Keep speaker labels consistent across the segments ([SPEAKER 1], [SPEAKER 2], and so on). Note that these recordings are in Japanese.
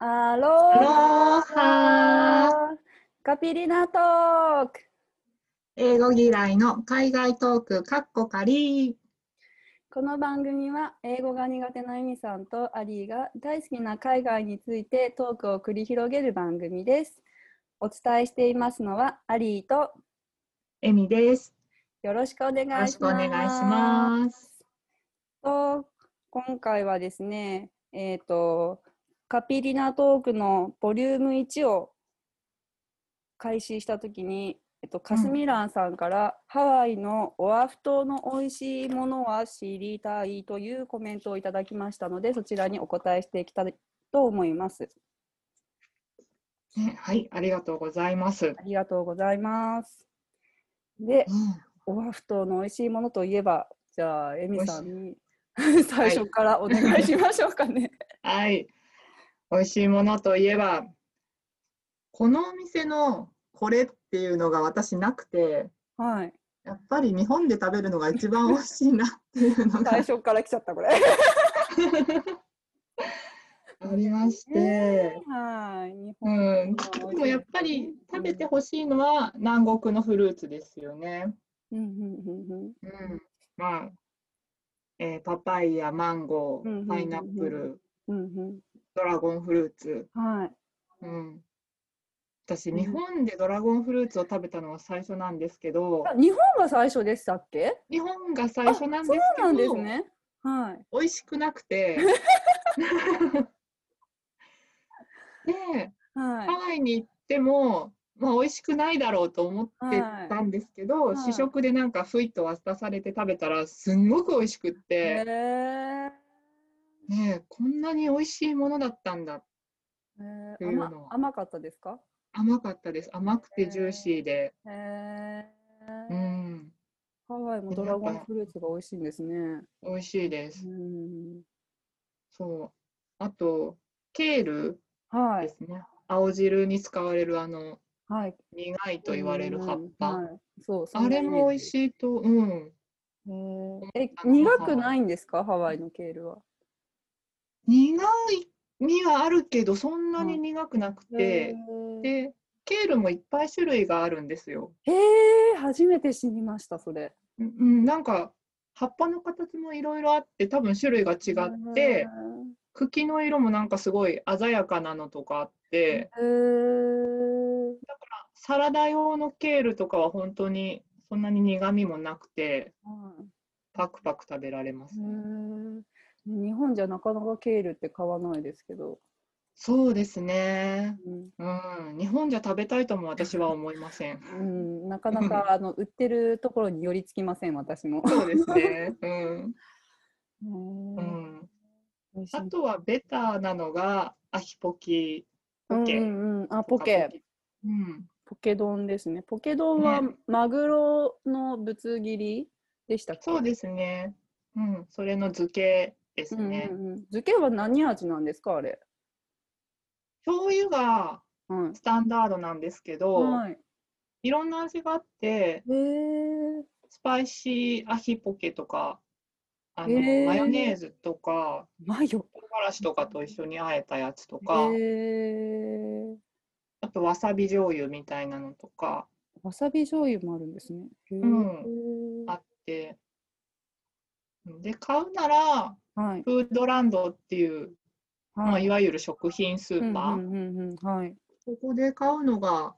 [SPEAKER 1] アロ
[SPEAKER 2] ハ
[SPEAKER 1] カピリナトーク
[SPEAKER 2] 英語嫌いの海外トーク、カッコカリ
[SPEAKER 1] この番組は英語が苦手なエミさんとアリーが大好きな海外についてトークを繰り広げる番組です。お伝えしていますのはアリーと
[SPEAKER 2] エミです。
[SPEAKER 1] よろしくお願いします。
[SPEAKER 2] よろしくお願いします。
[SPEAKER 1] と今回はですね、えっ、と、カピリナトークのボリューム1を開始したときに、えっと、カスミランさんから、ハワイのオアフ島の美味しいものは知りたいというコメントをいただきましたので、そちらにお答えしていきたいと思います。
[SPEAKER 2] ねはい、ありがとうございます。
[SPEAKER 1] ありがとうございます。で、
[SPEAKER 2] うん
[SPEAKER 1] オアフ島の美味しいものといえば、じゃあ、エミさんに
[SPEAKER 2] い
[SPEAKER 1] 最初からお願いしましょうかね。
[SPEAKER 2] はい、美味しいものといえば、このお店のこれっていうのが私なくて、
[SPEAKER 1] はい。
[SPEAKER 2] やっぱり日本で食べるのが一番美味しいなっていうのが
[SPEAKER 1] 最初から来ちゃった、これ。
[SPEAKER 2] ありまして、
[SPEAKER 1] はい。日
[SPEAKER 2] う
[SPEAKER 1] 本
[SPEAKER 2] ん、でもやっぱり食べてほしいのは南国のフルーツですよね。
[SPEAKER 1] うん
[SPEAKER 2] まあ、えーパパイヤ、マンゴー、パイナップル、
[SPEAKER 1] うんうん
[SPEAKER 2] ドラゴンフルーツ。
[SPEAKER 1] はい。
[SPEAKER 2] うん、私、
[SPEAKER 1] うん
[SPEAKER 2] 日本でドラゴンフルーツを食べたのは最初なんですけど、
[SPEAKER 1] あ日本が最初でしたっけ？
[SPEAKER 2] 日本が最初なんです
[SPEAKER 1] そう
[SPEAKER 2] け
[SPEAKER 1] なんです
[SPEAKER 2] ど、
[SPEAKER 1] ね。はい。
[SPEAKER 2] 美味しくなくて。で、
[SPEAKER 1] はい
[SPEAKER 2] ハ。ワイに行っても、まあ、美味しくないだろうと思ってたんですけど、
[SPEAKER 1] はい
[SPEAKER 2] 試食でなんかふいっと渡されて食べたらすんごく美味しくって、ねえこんなに美味しいものだったんだ。
[SPEAKER 1] ー
[SPEAKER 2] ていうの。は
[SPEAKER 1] 甘甘かったですか？
[SPEAKER 2] 甘かったです。甘くてジューシーで、
[SPEAKER 1] へえ
[SPEAKER 2] うん、
[SPEAKER 1] ハワイもドラゴンフルーツが美味しいんですね。
[SPEAKER 2] 美味しいです、
[SPEAKER 1] うん。
[SPEAKER 2] そう。あとケール
[SPEAKER 1] はい。
[SPEAKER 2] ですね、青汁に使われるあの
[SPEAKER 1] はい。
[SPEAKER 2] 苦いと言われる葉っぱ、
[SPEAKER 1] うんはい、そう。
[SPEAKER 2] あれも美味
[SPEAKER 1] い。
[SPEAKER 2] しいとうん。
[SPEAKER 1] へー。え、
[SPEAKER 2] あの
[SPEAKER 1] 苦くないんですか？ハワイのケールは。
[SPEAKER 2] 苦い味はあるけどそんなに苦くなくて、
[SPEAKER 1] へー
[SPEAKER 2] でケールもいっぱい種類があるんですよ。
[SPEAKER 1] へえ、初めて知りました、それ。
[SPEAKER 2] うんうん、なんか葉っぱの形もいろいろあって多分種類が違って茎の色もなんかすごい鮮やかなのとかあって
[SPEAKER 1] へー
[SPEAKER 2] サラダ用のケールとかは本当にそんなに苦味もなくて
[SPEAKER 1] はい
[SPEAKER 2] パクパク食べられます
[SPEAKER 1] へ。ー日本じゃなかなかケールって買わないですけど。
[SPEAKER 2] そうですね。
[SPEAKER 1] うん
[SPEAKER 2] うん、日本じゃ食べたいとも私は思いません。
[SPEAKER 1] うん、なかなかあの売ってるところに寄りつきません、私も。
[SPEAKER 2] そうですね。うん。うん。あとはベターなのがアヒポキ、ポケ。
[SPEAKER 1] うんあポケ。
[SPEAKER 2] うん。
[SPEAKER 1] ポケ丼ですね。ポケ丼は
[SPEAKER 2] ね
[SPEAKER 1] マグロのぶつ切りでしたっけ？
[SPEAKER 2] そうですね。うん。それの漬けです
[SPEAKER 1] うんうん
[SPEAKER 2] ね。
[SPEAKER 1] うん、漬けは何味なんですかあれ？
[SPEAKER 2] 醤油が
[SPEAKER 1] はい
[SPEAKER 2] スタンダードなんですけど、
[SPEAKER 1] はい。
[SPEAKER 2] いろんな味があって。スパイシーアヒポケとか、あの、マヨネーズとか、
[SPEAKER 1] マヨ？
[SPEAKER 2] 唐辛子とかと一緒に和えたやつとか。あとわさび醤油みたいなのとか
[SPEAKER 1] わさび醤油もあるんですね。へえ。
[SPEAKER 2] んあって、で、買うなら、
[SPEAKER 1] はい。
[SPEAKER 2] フードランドっていう、まあ、
[SPEAKER 1] はい
[SPEAKER 2] いわゆる食品スーパー。そこで買うのが、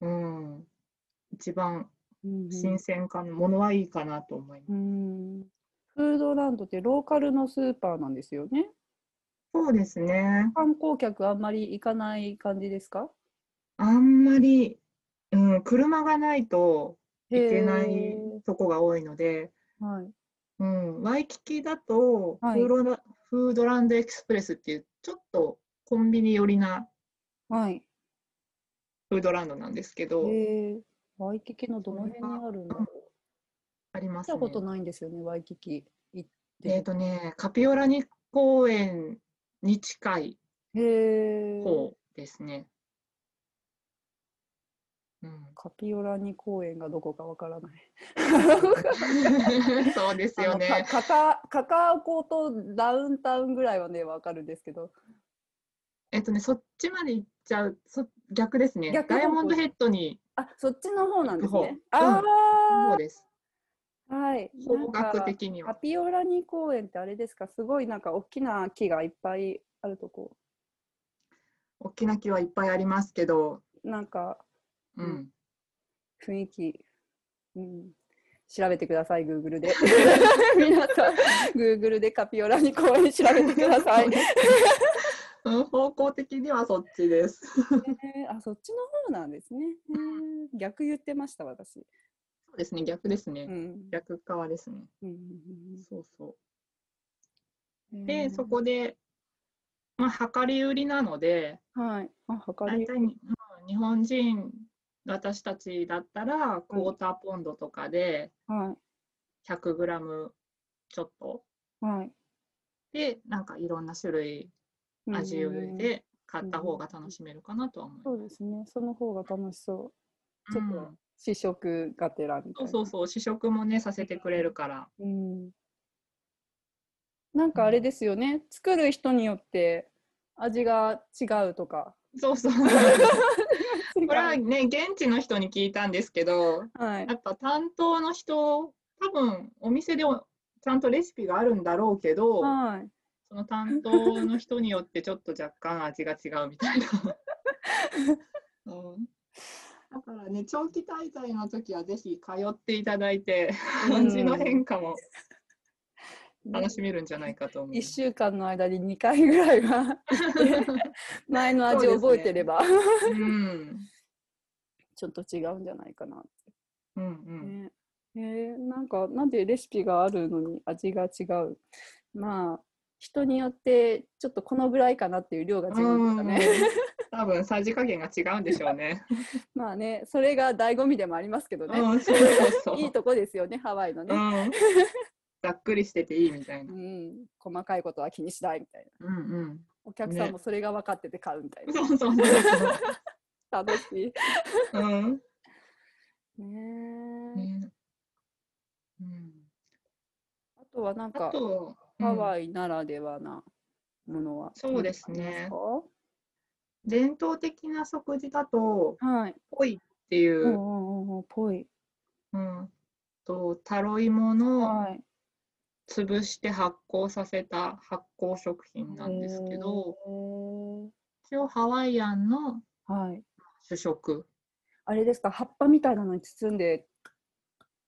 [SPEAKER 2] うん、一番
[SPEAKER 1] うんうん
[SPEAKER 2] 新鮮かな、ものはいいかなと思います。
[SPEAKER 1] うんフードランドってローカルのスーパーなんですよね。
[SPEAKER 2] そうですね。
[SPEAKER 1] 観光客あんまり行かない感じですか？
[SPEAKER 2] あんまり、うん、車がないと行けな
[SPEAKER 1] へ
[SPEAKER 2] い
[SPEAKER 1] ー
[SPEAKER 2] とこが多いので、
[SPEAKER 1] はい。
[SPEAKER 2] うん、ワイキキだと、
[SPEAKER 1] はい
[SPEAKER 2] フードラフードランドエクスプレスっていう、ちょっとコンビニ寄りな
[SPEAKER 1] はい。
[SPEAKER 2] フードランドなんですけど、
[SPEAKER 1] へえ。ワイキキのどの辺にあるんだろう。
[SPEAKER 2] ありますね
[SPEAKER 1] 見たこ。とないんですよね、ワイキキ行って。
[SPEAKER 2] えっ、とね、カピオラニ公園に近い。方ですね。うん、
[SPEAKER 1] カピオラニ公園がどこかわからない。
[SPEAKER 2] そうですよね。
[SPEAKER 1] かカカカカオコとダウンタウンぐらいはね、わかるんですけど。
[SPEAKER 2] えっとね、そっちまで行っちゃう、そ逆ですね。
[SPEAKER 1] 逆
[SPEAKER 2] ダイヤモンドヘッドに
[SPEAKER 1] あ、そっちの方なんですね。ああ、
[SPEAKER 2] そうです。
[SPEAKER 1] はい。
[SPEAKER 2] 方角
[SPEAKER 1] か
[SPEAKER 2] 的には。
[SPEAKER 1] カピオラニ公園ってあれですか？すごいなんか大きな木がいっぱいあるとこ。
[SPEAKER 2] 大きな木はいっぱいありますけど、
[SPEAKER 1] なんか
[SPEAKER 2] う
[SPEAKER 1] うん
[SPEAKER 2] ん。
[SPEAKER 1] 雰囲気、うん、調べてください、Google で。皆さん、Google でカピオラニ公園調べてください。
[SPEAKER 2] うん方向的にはそっちです。
[SPEAKER 1] えーあ、そっちの方なんですね。えー逆言ってました、私。
[SPEAKER 2] そうですね、逆ですね。
[SPEAKER 1] うん。
[SPEAKER 2] 逆側ですね。
[SPEAKER 1] うんうん
[SPEAKER 2] そうそう。
[SPEAKER 1] うん
[SPEAKER 2] で、そこで、まあ、量り売りなので、
[SPEAKER 1] はい。あ、測り。
[SPEAKER 2] 大体に、うん日本人、私たちだったら、クォーターポンドとかで
[SPEAKER 1] は
[SPEAKER 2] 100g ちょっと
[SPEAKER 1] い。はい。
[SPEAKER 2] で、なんかいろんな種類、味を入れて買った方が楽しめるかなとは思います。
[SPEAKER 1] そうですね。その方が楽しそう。ちょっと
[SPEAKER 2] うん
[SPEAKER 1] 試食がてらみたいな。
[SPEAKER 2] そうそうそう、試食もね、させてくれるから。
[SPEAKER 1] うん。なんかあれですよね。作る人によって味が違うとか。
[SPEAKER 2] そうそう。
[SPEAKER 1] こ
[SPEAKER 2] これはね、現地の人に聞いたんですけど、
[SPEAKER 1] はい
[SPEAKER 2] や。っぱ担当の人、多分お店でもちゃんとレシピがあるんだろうけど、
[SPEAKER 1] はい。
[SPEAKER 2] その担当の人によってちょっと若干味が違うみたいな。うんだからね、長期滞在の時はぜひ通っていただいて、
[SPEAKER 1] うん
[SPEAKER 2] 味の変化も楽しめるんじゃないかと思う。
[SPEAKER 1] 1週間の間に2回ぐらいは 前の味を覚えてれば、
[SPEAKER 2] うん。
[SPEAKER 1] ちょっと違うんじゃないかなって。
[SPEAKER 2] うんうん。
[SPEAKER 1] ねえーなんかなんでレシピがあるのに味が違うまあ人によってちょっとこのぐらいかなっていう量が違うかね。
[SPEAKER 2] 多分さじ加減が違うんでしょうね。
[SPEAKER 1] まあねそれが醍醐味でもありますけどね。
[SPEAKER 2] うん、そうそう。
[SPEAKER 1] いいとこですよねハワイのね、
[SPEAKER 2] うん。ざっくりしてていいみたいな
[SPEAKER 1] う。ん。細かいことは気にしないみたいな。
[SPEAKER 2] うんうん。
[SPEAKER 1] お客さんもそれが分かってて買うみたいな。
[SPEAKER 2] そうそうそう
[SPEAKER 1] 楽しい。
[SPEAKER 2] そう。うん。
[SPEAKER 1] ね
[SPEAKER 2] うん。
[SPEAKER 1] あとはなん
[SPEAKER 2] あ
[SPEAKER 1] か
[SPEAKER 2] うん
[SPEAKER 1] ワイならではなものは
[SPEAKER 2] そうですね伝統的な食事だと、
[SPEAKER 1] かはい。
[SPEAKER 2] ポイっていうう、
[SPEAKER 1] んうんうんぽい。
[SPEAKER 2] うん、とタロイモの
[SPEAKER 1] はい。
[SPEAKER 2] 潰して発酵させた発酵食品なんですけど、一応ハワイアンの
[SPEAKER 1] はい。
[SPEAKER 2] 主食。
[SPEAKER 1] あれですか、葉っぱみたいなのに包んで、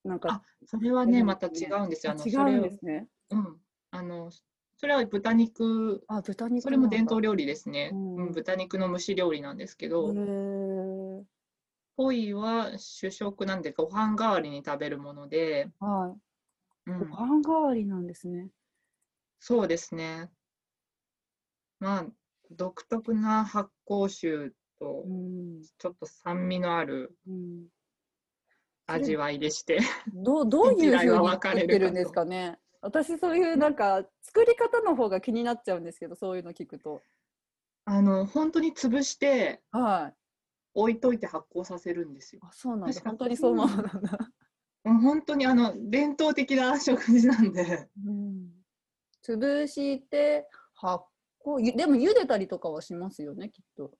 [SPEAKER 1] なんか
[SPEAKER 2] あ、それはね、
[SPEAKER 1] うん
[SPEAKER 2] また違うんですよ。あの
[SPEAKER 1] 違うんですね。
[SPEAKER 2] うん、あのそれは豚肉、
[SPEAKER 1] あ、豚肉
[SPEAKER 2] それも伝統
[SPEAKER 1] 料
[SPEAKER 2] 料理ですね。
[SPEAKER 1] うん
[SPEAKER 2] うん、豚肉の蒸し料理なんですけど、
[SPEAKER 1] へ
[SPEAKER 2] ポイは主食なんでご飯代わりに食べるもので、
[SPEAKER 1] ーはい。
[SPEAKER 2] うん、
[SPEAKER 1] ご飯代わりなんですね。
[SPEAKER 2] そうですね。まあ、独特な発酵臭と
[SPEAKER 1] うん。
[SPEAKER 2] ちょっと酸味のある
[SPEAKER 1] うん、
[SPEAKER 2] 味わいでして、
[SPEAKER 1] どうどういうふうに
[SPEAKER 2] 分かれるかと
[SPEAKER 1] 作ってるんですかね。私そういうなんか作り方の方が気になっちゃうんですけど、そういうの聞くと。
[SPEAKER 2] あの本当に潰して
[SPEAKER 1] はい。
[SPEAKER 2] 置いといて発酵させるんですよ。
[SPEAKER 1] あ、そうなんだ。本当にそうなんだ。
[SPEAKER 2] うん本当にあの伝統的な食事なんで、
[SPEAKER 1] うん。潰して発酵、ゆでも茹でたりとかはしますよね、きっと。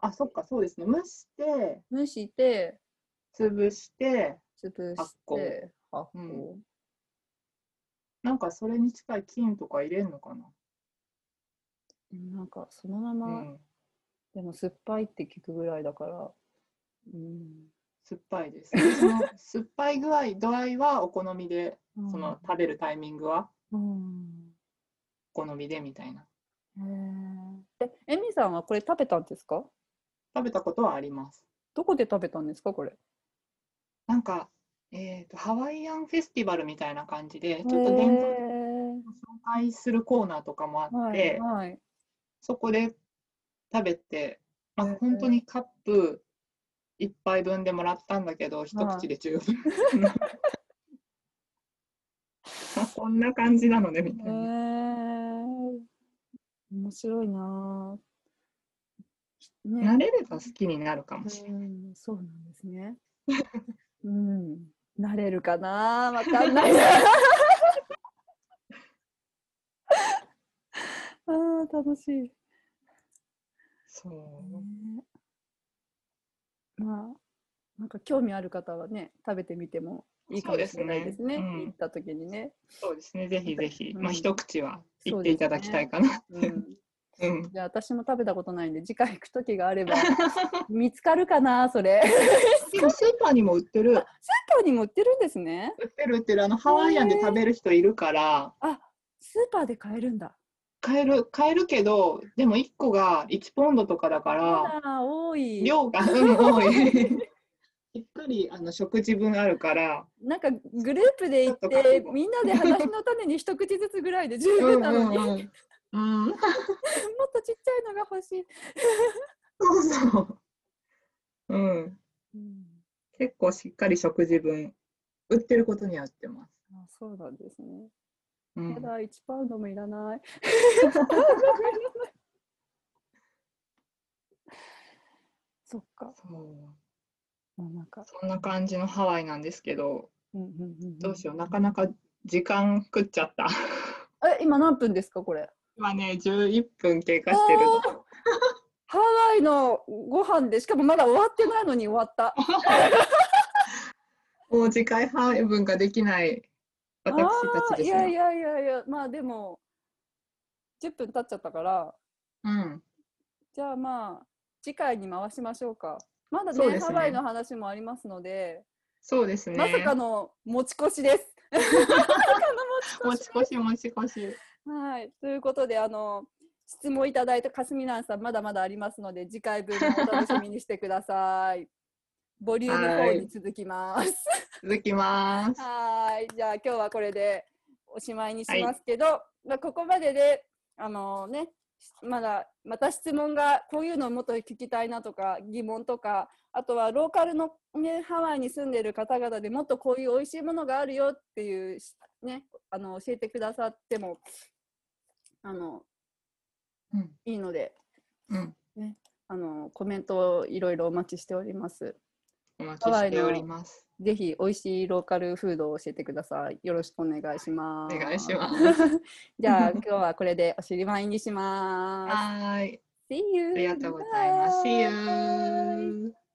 [SPEAKER 2] あ、そっか、そうですね。蒸して、
[SPEAKER 1] 蒸して、
[SPEAKER 2] 潰して、
[SPEAKER 1] 潰
[SPEAKER 2] 発
[SPEAKER 1] し
[SPEAKER 2] 酵
[SPEAKER 1] て、発
[SPEAKER 2] う
[SPEAKER 1] 酵。
[SPEAKER 2] なんかそれに近い菌とか入れるのかな？
[SPEAKER 1] なんかそのま
[SPEAKER 2] う
[SPEAKER 1] ま、
[SPEAKER 2] ん、
[SPEAKER 1] でも酸っぱいって聞くぐらいだから。うん。
[SPEAKER 2] 酸っぱいです。その酸っぱい具合、度合いはお好みで、その食べるタイミングは？
[SPEAKER 1] うん。
[SPEAKER 2] お好みでみたいな。
[SPEAKER 1] え、エミさんはこれ食べたんですか？
[SPEAKER 2] 食べたことはあります。
[SPEAKER 1] どこで食べたんですかこれ？
[SPEAKER 2] なんか、えーと、ハワイアンフェスティバルみたいな感じで、ちょっと伝統的
[SPEAKER 1] へ
[SPEAKER 2] に紹介するコーナーとかもあ
[SPEAKER 1] ー
[SPEAKER 2] って、
[SPEAKER 1] はい、はい。
[SPEAKER 2] そこで食べて、まあ本当にカップ一杯分でもらったんだけど、一口で十分。あこんな感じなのねみた
[SPEAKER 1] へ
[SPEAKER 2] いな。
[SPEAKER 1] ー面白いなぁ。ね
[SPEAKER 2] 慣れれば好きになるかもしれない。
[SPEAKER 1] うん、そうなんですね。うん、なれるかな？わかんないな。あー楽しい。
[SPEAKER 2] そう。
[SPEAKER 1] ねまあなんか興味ある方はね食べてみてもいいかもしれないですね。
[SPEAKER 2] すねうん
[SPEAKER 1] 行った時にね。
[SPEAKER 2] そうですね。ぜひぜひ、
[SPEAKER 1] うん
[SPEAKER 2] まあ一口は
[SPEAKER 1] そうですね
[SPEAKER 2] 言っていただきたいかな。
[SPEAKER 1] うん、
[SPEAKER 2] うん。
[SPEAKER 1] じゃあ私も食べたことないんで次回行く時があれば 見つかるかなそれ。
[SPEAKER 2] スーパーにも売ってる。
[SPEAKER 1] スーパーにも売ってるんですね。
[SPEAKER 2] 売ってる売ってる。あのハワイアンで食べる人いるから。
[SPEAKER 1] あスーパーで買えるんだ。
[SPEAKER 2] 買える買えるけどでも1個が1ポンドとかだから
[SPEAKER 1] 多い。
[SPEAKER 2] 量が、うん、多いしっかりあの食事分あるから
[SPEAKER 1] なんかグループで行ってみんなで話の種に一口ずつぐらいで十
[SPEAKER 2] うん
[SPEAKER 1] 分なのに、
[SPEAKER 2] うんうんうん
[SPEAKER 1] が欲しい。
[SPEAKER 2] そうそううん
[SPEAKER 1] うん
[SPEAKER 2] 結構しっかり食事分売ってることには売ってます、
[SPEAKER 1] あそうなんですね。
[SPEAKER 2] うん
[SPEAKER 1] ただ1パウンドもいらない。そっか。
[SPEAKER 2] そう
[SPEAKER 1] もうなんか、
[SPEAKER 2] そんな感じのハワイなんですけど
[SPEAKER 1] うんうんうんうん
[SPEAKER 2] どうしようなかなか時間食っちゃった
[SPEAKER 1] え、今何分ですか、これ？
[SPEAKER 2] 今ね11分経過してる。
[SPEAKER 1] ハワイのご飯で、しかもまだ終わってないのに終わった。
[SPEAKER 2] もう次回配分ができない私たちですね。
[SPEAKER 1] いやいやいやいや、まあでも、10分経っちゃったから、
[SPEAKER 2] うん。
[SPEAKER 1] じゃあまあ、次回に回しましょうか。まだね、
[SPEAKER 2] ね。
[SPEAKER 1] ハワイの話もありますので、
[SPEAKER 2] そうですね。
[SPEAKER 1] まさかの持ち越しです。
[SPEAKER 2] 持ち越し持ち越し。
[SPEAKER 1] はい、ということであの質問いただいたかすみなんさんまだまだありますので次回分もお 楽しみにしてください。ボリューム4に続きます。
[SPEAKER 2] 続きます。
[SPEAKER 1] はいじゃあ今日はこれでおしまいにしますけど、まあ、ここまでであのねまだまた質問がこういうのをもっと聞きたいなとか疑問とかあとはローカルの、ね、ハワイに住んでる方々でもっとこういう美味しいものがあるよっていうねあの教えてくださってもあの
[SPEAKER 2] うん
[SPEAKER 1] いいので
[SPEAKER 2] うん、
[SPEAKER 1] あのコメントをいろいろお待ちしております。
[SPEAKER 2] お待ちしております。
[SPEAKER 1] ぜひ美味しいローカルフードを教えてください。よろしくお願いします。
[SPEAKER 2] お願いします。
[SPEAKER 1] じゃあ今日はこれでおしりまいにします。
[SPEAKER 2] はーい、
[SPEAKER 1] See you!
[SPEAKER 2] ありがとうございます。See you!